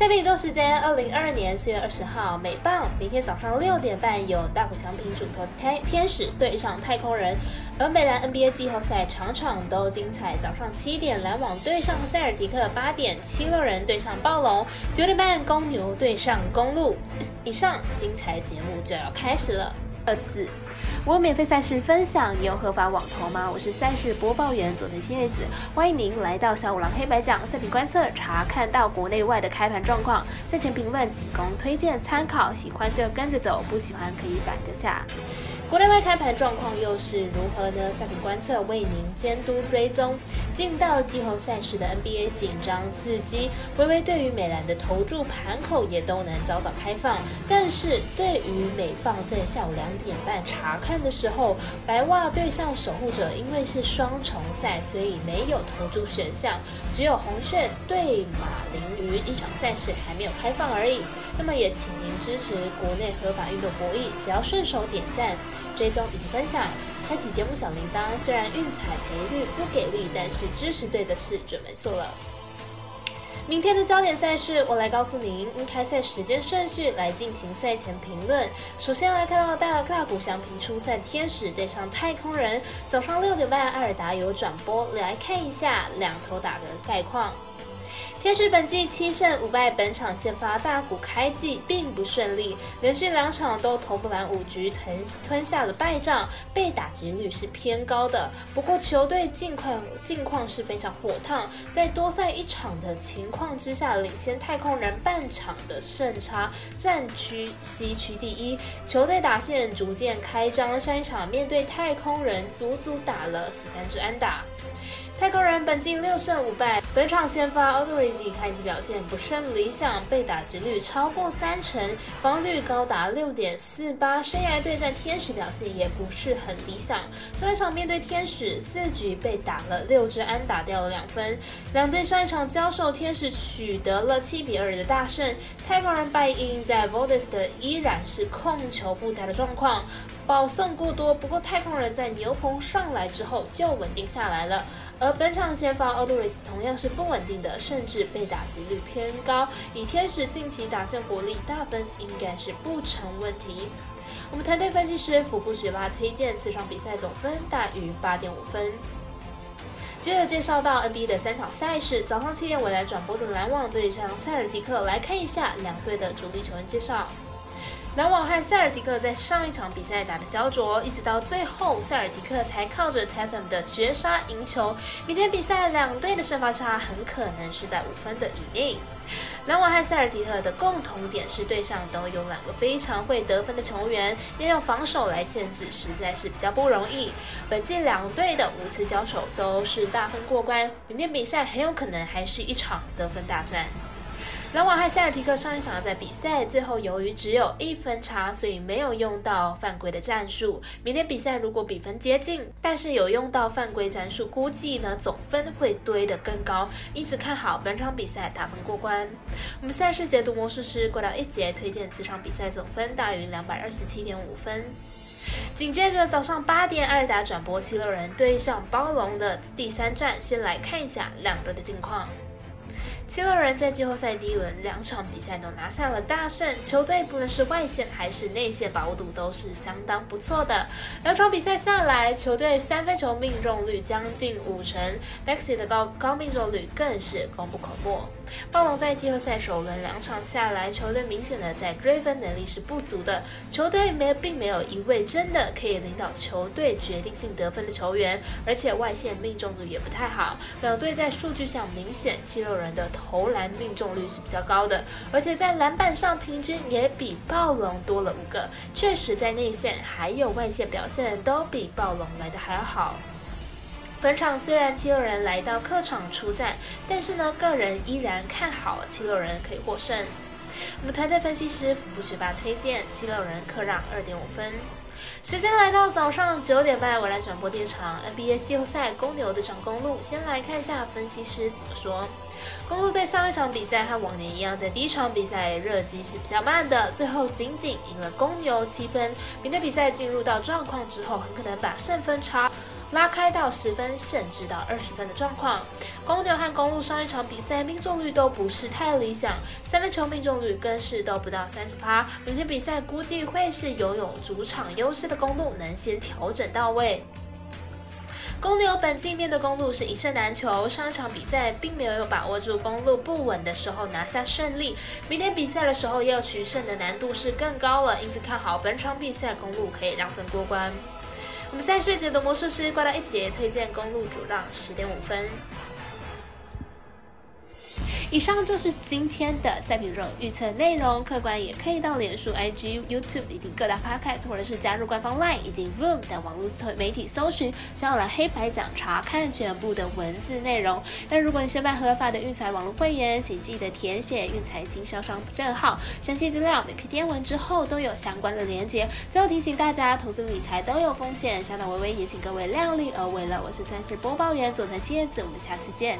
在比周时间，二零二二年四月二十号，美棒明天早上六点半有大谷翔平主投天天使对上太空人，而美篮 NBA 季后赛场场都精彩。早上七点篮网对上塞尔迪克，八点七六人对上暴龙，九点半公牛对上公路。以上精彩节目就要开始了。二次，我有免费赛事分享，你有合法网投吗？我是赛事播报员佐藤新叶子，欢迎您来到小五郎黑白奖赛品观测，查看到国内外的开盘状况，赛前评论仅供推荐参考，喜欢就跟着走，不喜欢可以反着下。国内外开盘状况又是如何呢？赛品观测为您监督追踪。进到季后赛时的 NBA 紧张刺激，微微对于美兰的投注盘口也都能早早开放。但是对于美棒在下午两点半查看的时候，白袜对上守护者，因为是双重赛，所以没有投注选项，只有红雀对马林鱼一场赛事还没有开放而已。那么也请您支持国内合法运动博弈，只要顺手点赞。追踪以及分享，开启节目小铃铛。虽然运彩赔率不给力，但是支持对的事准没错了。明天的焦点赛事，我来告诉您开赛时间顺序来进行赛前评论。首先来看到大大股祥平初赛天使对上太空人，早上六点半艾尔达有转播，来看一下两头打的概况。天使本季七胜五败，本场先发大股开季并不顺利，连续两场都投不满五局，吞吞下了败仗，被打击率是偏高的。不过球队近况近况是非常火烫，在多赛一场的情况之下，领先太空人半场的胜差，战区西区第一。球队打线逐渐开张，上一场面对太空人，足足打了十三支安打。太空人本季六胜五败，本场先发 a u d r i z 开机表现不甚理想，被打击率超过三成，防率高达六点四八，生涯对战天使表现也不是很理想。上一场面对天使，四局被打了六支安打，掉了两分。两队上一场交手，天使取得了七比二的大胜。太空人败因在 v o d e s 的依然是控球不佳的状况。保送过多，不过太空人在牛棚上来之后就稳定下来了。而本场先发 o d o r i s 同样是不稳定的，甚至被打击率偏高。以天使近期打线火力，大分应该是不成问题。我们团队分析师腹部学霸推荐此场比赛总分大于八点五分。接着介绍到 NBA 的三场赛事，早上七点我来转播的篮网对上塞尔迪克，来看一下两队的主力球员介绍。篮网和塞尔提克在上一场比赛打的焦灼，一直到最后，塞尔提克才靠着 Tatum 的绝杀赢球。明天比赛两队的胜罚差很可能是在五分的以内。篮网和塞尔提克的共同点是队上都有两个非常会得分的球员，要用防守来限制实在是比较不容易。本季两队的五次交手都是大分过关，明天比赛很有可能还是一场得分大战。篮网和塞尔提克上一场在比赛最后由于只有一分差，所以没有用到犯规的战术。明天比赛如果比分接近，但是有用到犯规战术，估计呢总分会堆得更高，因此看好本场比赛打分过关。我们赛事解读魔术师过到一节推荐此场比赛总分大于两百二十七点五分。紧接着早上八点，艾尔达转播七六人对上包龙的第三战，先来看一下两队的近况。七六人在季后赛第一轮两场比赛都拿下了大胜，球队不论是外线还是内线把握度都是相当不错的。两场比赛下来，球队三分球命中率将近五成，Maxi 的高高命中率更是功不可没。暴龙在季后赛首轮两场下来，球队明显的在追分能力是不足的，球队没并没有一位真的可以领导球队决定性得分的球员，而且外线命中率也不太好。两队在数据上明显，七六人的。投篮命中率是比较高的，而且在篮板上平均也比暴龙多了五个。确实，在内线还有外线表现都比暴龙来的还要好。本场虽然七六人来到客场出战，但是呢，个人依然看好七六人可以获胜。我们团队分析师腹部学霸推荐七六人客让二点五分。时间来到早上九点半，我来转播第一场 NBA 季后赛公牛对上公路。先来看一下分析师怎么说。公路在上一场比赛和往年一样，在第一场比赛热机是比较慢的，最后仅仅赢了公牛七分。明天比赛进入到状况之后，很可能把胜分差拉开到十分甚至到二十分的状况。公牛和公路上一场比赛命中率都不是太理想，三分球命中率更是都不到三十趴。明天比赛估计会是拥有主场优势的公路能先调整到位。公牛本季面对公路是一胜难求，上一场比赛并没有把握住公路不稳的时候拿下胜利。明天比赛的时候要取胜的难度是更高了，因此看好本场比赛公路可以让分过关。我们赛事解读魔术师挂到一节，推荐公路主让十点五分。以上就是今天的赛品肉预测内容，客观也可以到脸书、IG、YouTube 以及各大 Podcast，或者是加入官方 LINE 以及 Voom 等网络媒体搜寻，想要来黑白讲查看全部的文字内容。但如果你是办合法的运财网络会员，请记得填写运财经销商证号，详细资料每篇电文之后都有相关的连接。最后提醒大家，投资理财都有风险，相当微微，也请各位量力而为了。我是三十播报员佐藤蝎子，我们下次见。